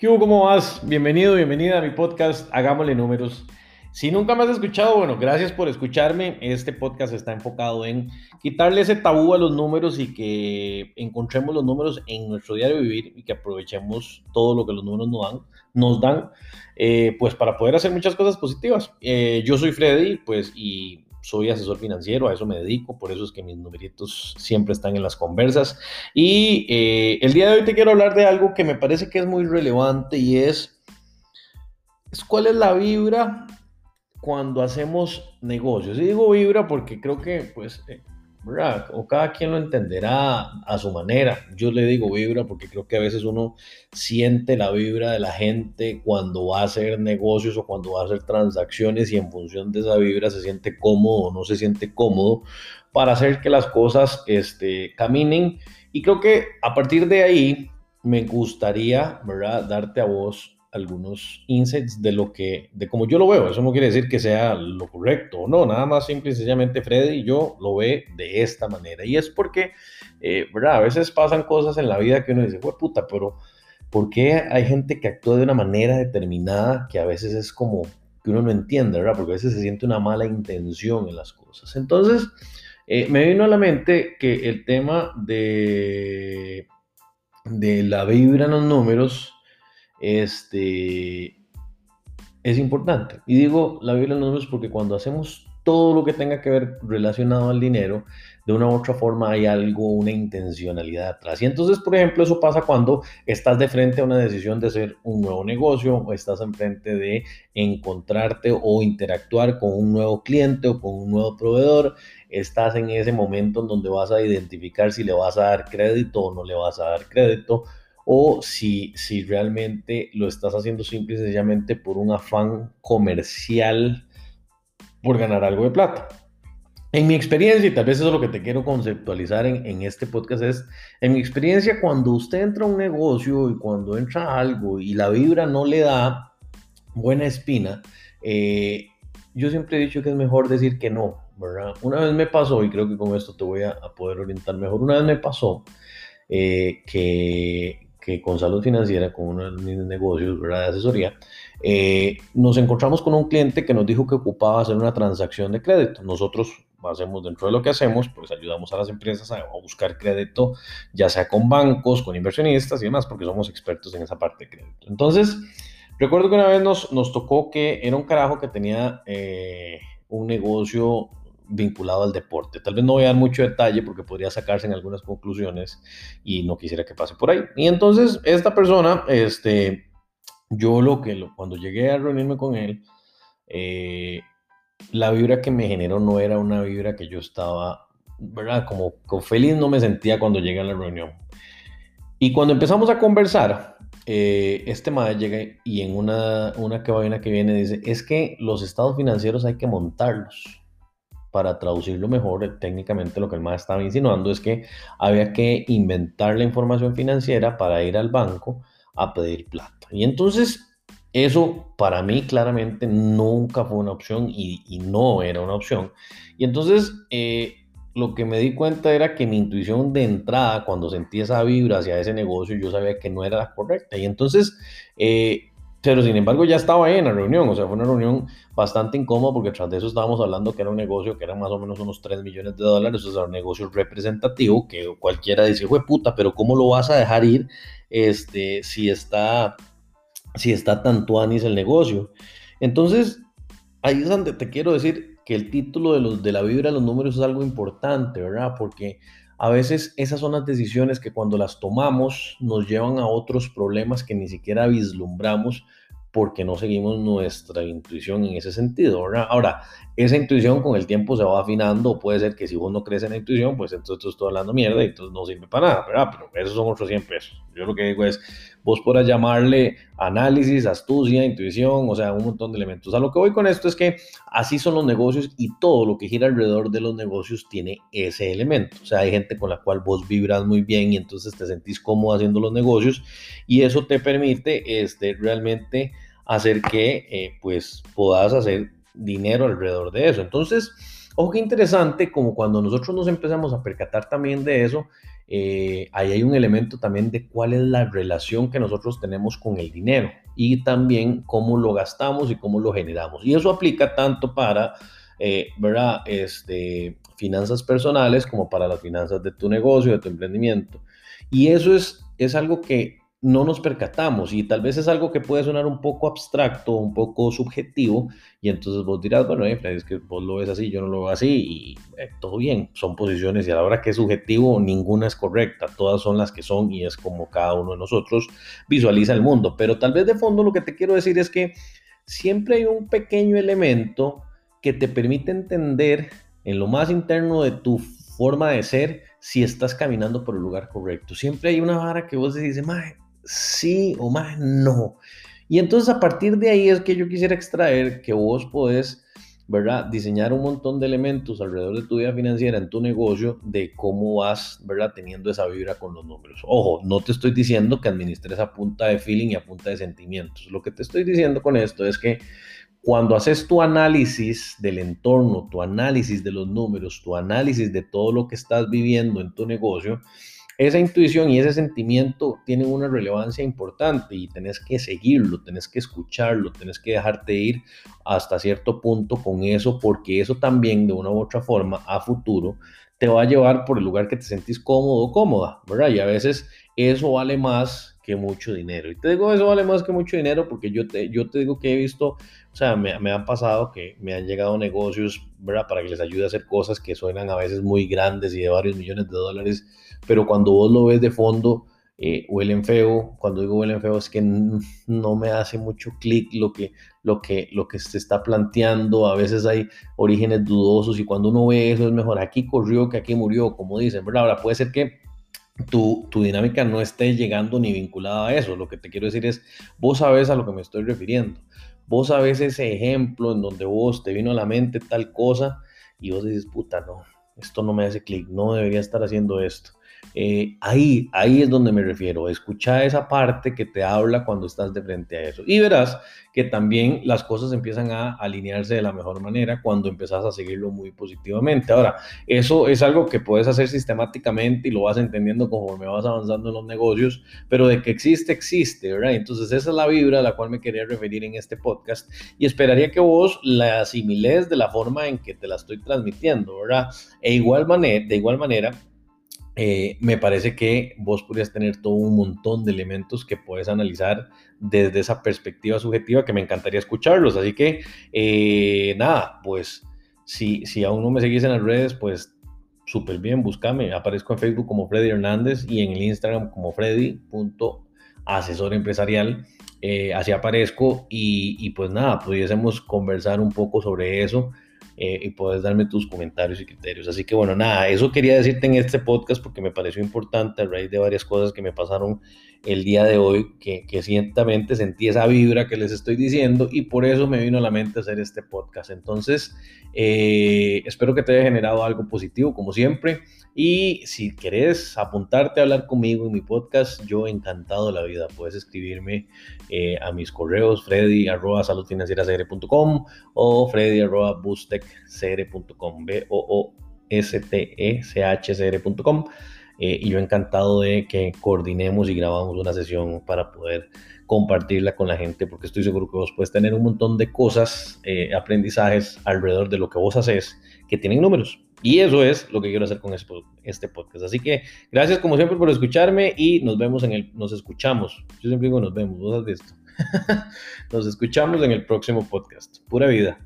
¿Qué hubo? ¿Cómo vas? Bienvenido, bienvenida a mi podcast Hagámosle Números. Si nunca me has escuchado, bueno, gracias por escucharme. Este podcast está enfocado en quitarle ese tabú a los números y que encontremos los números en nuestro diario vivir y que aprovechemos todo lo que los números nos dan, nos dan eh, pues para poder hacer muchas cosas positivas. Eh, yo soy Freddy, pues, y soy asesor financiero, a eso me dedico, por eso es que mis numeritos siempre están en las conversas. Y eh, el día de hoy te quiero hablar de algo que me parece que es muy relevante y es, es cuál es la vibra cuando hacemos negocios. Y digo vibra porque creo que pues eh, o cada quien lo entenderá a su manera. Yo le digo vibra porque creo que a veces uno siente la vibra de la gente cuando va a hacer negocios o cuando va a hacer transacciones y en función de esa vibra se siente cómodo o no se siente cómodo para hacer que las cosas este, caminen. Y creo que a partir de ahí me gustaría, ¿verdad?, darte a vos algunos insights de lo que, de cómo yo lo veo. Eso no quiere decir que sea lo correcto o no, nada más simple y sencillamente Freddy yo lo ve de esta manera. Y es porque, eh, ¿verdad? A veces pasan cosas en la vida que uno dice, puta, pero ¿por qué hay gente que actúa de una manera determinada que a veces es como que uno no entiende, ¿verdad? Porque a veces se siente una mala intención en las cosas. Entonces, eh, me vino a la mente que el tema de, de la vibra en los números, este, es importante. Y digo la Biblia en los números porque cuando hacemos todo lo que tenga que ver relacionado al dinero, de una u otra forma hay algo, una intencionalidad atrás. Y entonces, por ejemplo, eso pasa cuando estás de frente a una decisión de hacer un nuevo negocio o estás en frente de encontrarte o interactuar con un nuevo cliente o con un nuevo proveedor. Estás en ese momento en donde vas a identificar si le vas a dar crédito o no le vas a dar crédito o si, si realmente lo estás haciendo simple y sencillamente por un afán comercial por ganar algo de plata. En mi experiencia, y tal vez eso es lo que te quiero conceptualizar en, este podcast, es, en mi experiencia, cuando usted entra a un negocio y cuando entra algo y la vibra no le da buena espina, eh, yo siempre he dicho que es mejor decir que no, ¿verdad? Una vez me pasó, y creo que con esto te voy a, poder orientar mejor, una vez me pasó eh, que, que con salud financiera, con uno de mis negocios de asesoría, eh, nos encontramos con un cliente que nos dijo que ocupaba hacer una transacción de crédito. Nosotros hacemos dentro de lo que hacemos, pues ayudamos a las empresas a, buscar crédito, ya sea con bancos, con inversionistas y demás, porque somos expertos en esa parte de crédito. Entonces, recuerdo que una vez nos, nos tocó que era un carajo que tenía eh, un negocio vinculado al deporte. Tal vez no voy a dar mucho detalle porque podría sacarse en algunas conclusiones y no quisiera que pase por ahí. Y entonces esta persona, este, yo lo que cuando llegué a reunirme con él, eh, la vibra que me generó no era una vibra que yo estaba, ¿verdad? Como, feliz no me sentía cuando llegué a la reunión. Y cuando empezamos a conversar, eh, este madre llega y en una, una que que viene dice, es que los estados financieros hay que montarlos para traducirlo mejor, técnicamente lo que el más estaba insinuando es que había que inventar la información financiera para ir al banco a pedir plata. Y entonces eso para mí claramente nunca fue una opción y, no era una opción. Y entonces eh, lo que me di cuenta era que mi intuición de entrada, cuando sentí esa vibra hacia ese negocio, yo sabía que no era la correcta. Y entonces eh, pero sin embargo ya estaba ahí en la reunión, o sea, fue una reunión bastante incómoda porque tras de eso estábamos hablando que era un negocio que era más o menos unos 3 millones de dólares, o sea, un negocio representativo que cualquiera dice, fue puta, pero ¿cómo lo vas a dejar ir este, si está, si está tan tuanis el negocio? Entonces, ahí es donde te quiero decir que el título de, los, de la vibra de los números es algo importante, ¿verdad? Porque a veces esas son las decisiones que cuando las tomamos nos llevan a otros problemas que ni siquiera vislumbramos porque no seguimos nuestra intuición en ese sentido. Ahora, esa intuición con el tiempo se va afinando, puede ser que si vos no crees en la intuición, pues entonces estoy hablando mierda y entonces no sirve para nada, ¿verdad? Pero esos son otros 100 pesos. Yo lo que digo es, vos podrás llamarle análisis, astucia, intuición, o sea, un montón de elementos. A lo que voy con esto es que así son los negocios y todo lo que gira alrededor de los negocios tiene ese elemento. O sea, hay gente con la cual vos vibras muy bien y entonces te sentís cómodo haciendo los negocios y eso te permite este, realmente hacer que eh, pues puedas hacer dinero alrededor de eso. Entonces, ojo qué interesante, como cuando nosotros nos empezamos a percatar también de eso, eh, ahí hay un elemento también de cuál es la relación que nosotros tenemos con el dinero y también cómo lo gastamos y cómo lo generamos. Y eso aplica tanto para, eh, ¿verdad? Este, finanzas personales como para las finanzas de tu negocio, de tu emprendimiento. Y eso es, es algo que no nos percatamos y tal vez es algo que puede sonar un poco abstracto, un poco subjetivo y entonces vos dirás, bueno, eh, es que vos lo ves así, yo no lo veo así y eh, todo bien, son posiciones y a la hora que es subjetivo ninguna es correcta, todas son las que son y es como cada uno de nosotros visualiza el mundo, pero tal vez de fondo lo que te quiero decir es que siempre hay un pequeño elemento que te permite entender en lo más interno de tu forma de ser si estás caminando por el lugar correcto. Siempre hay una vara que vos decís, sí o más no. Y entonces a partir de ahí es que yo quisiera extraer que vos podés, ¿verdad? Diseñar un montón de elementos alrededor de tu vida financiera en tu negocio de cómo vas, ¿verdad? Teniendo esa vibra con los números. Ojo, no te estoy diciendo que administres a punta de feeling y a punta de sentimientos. Lo que te estoy diciendo con esto es que cuando haces tu análisis del entorno, tu análisis de los números, tu análisis de todo lo que estás viviendo en tu negocio, esa intuición y ese sentimiento tienen una relevancia importante y tenés que seguirlo, tenés que escucharlo, tenés que dejarte ir hasta cierto punto con eso, porque eso también de una u otra forma a futuro te va a llevar por el lugar que te sentís cómodo o cómoda, ¿verdad? Y a veces eso vale más que mucho dinero. Y te digo, eso vale más que mucho dinero porque yo te, yo te digo que he visto, o sea, me, me han pasado que me han llegado negocios, ¿verdad? Para que les ayude a hacer cosas que suenan a veces muy grandes y de varios millones de dólares pero cuando vos lo ves de fondo, eh, huelen feo. Cuando digo huelen feo es que no me hace mucho clic lo que, lo, que, lo que se está planteando. A veces hay orígenes dudosos y cuando uno ve eso es mejor aquí corrió que aquí murió, como dicen, ¿verdad? Ahora puede ser que tu, tu, dinámica no esté llegando ni vinculada a eso. Lo que te quiero decir es, vos sabes a lo que me estoy refiriendo. Vos sabes ese ejemplo en donde vos te vino a la mente tal cosa y vos dices, puta, no, esto no me hace clic, no debería estar haciendo esto. Eh, ahí, ahí es donde me refiero. Escucha esa parte que te habla cuando estás de frente a eso. Y verás que también las cosas empiezan a alinearse de la mejor manera cuando empezás a seguirlo muy positivamente. Ahora, eso es algo que puedes hacer sistemáticamente y lo vas entendiendo conforme vas avanzando en los negocios, pero de que existe, existe, ¿verdad? Entonces esa es la vibra a la cual me quería referir en este podcast y esperaría que vos la asimiles de la forma en que te la estoy transmitiendo, ¿verdad? E igual manera, de igual manera, eh, me parece que vos podrías tener todo un montón de elementos que puedes analizar desde esa perspectiva subjetiva que me encantaría escucharlos. Así que, eh, nada, pues si, si aún no me seguís en las redes, pues súper bien, búscame. Aparezco en Facebook como Freddy Hernández y en el Instagram como Freddy.asesor empresarial. Eh, así aparezco y, y pues nada, pudiésemos conversar un poco sobre eso eh, y puedes darme tus comentarios y criterios. Así que bueno, nada, eso quería decirte en este podcast porque me pareció importante a raíz de varias cosas que me pasaron el día de hoy, que, que ciertamente sentí esa vibra que les estoy diciendo y por eso me vino a la mente hacer este podcast. Entonces, eh, espero que te haya generado algo positivo, como siempre. Y si querés apuntarte a hablar conmigo en mi podcast, yo encantado de la vida. Puedes escribirme eh, a mis correos freddy arroba o freddy arroba boostechcr.com, Eh, y yo encantado de que coordinemos y grabamos una sesión para poder compartirla con la gente, porque estoy seguro que vos puedes tener un montón de cosas, eh, aprendizajes alrededor de lo que vos haces que tienen números. Y eso es lo que quiero hacer con este podcast. Así que gracias como siempre por escucharme y nos vemos en el, nos escuchamos. Yo siempre digo nos vemos, vos has visto. nos escuchamos en el próximo podcast. Pura vida.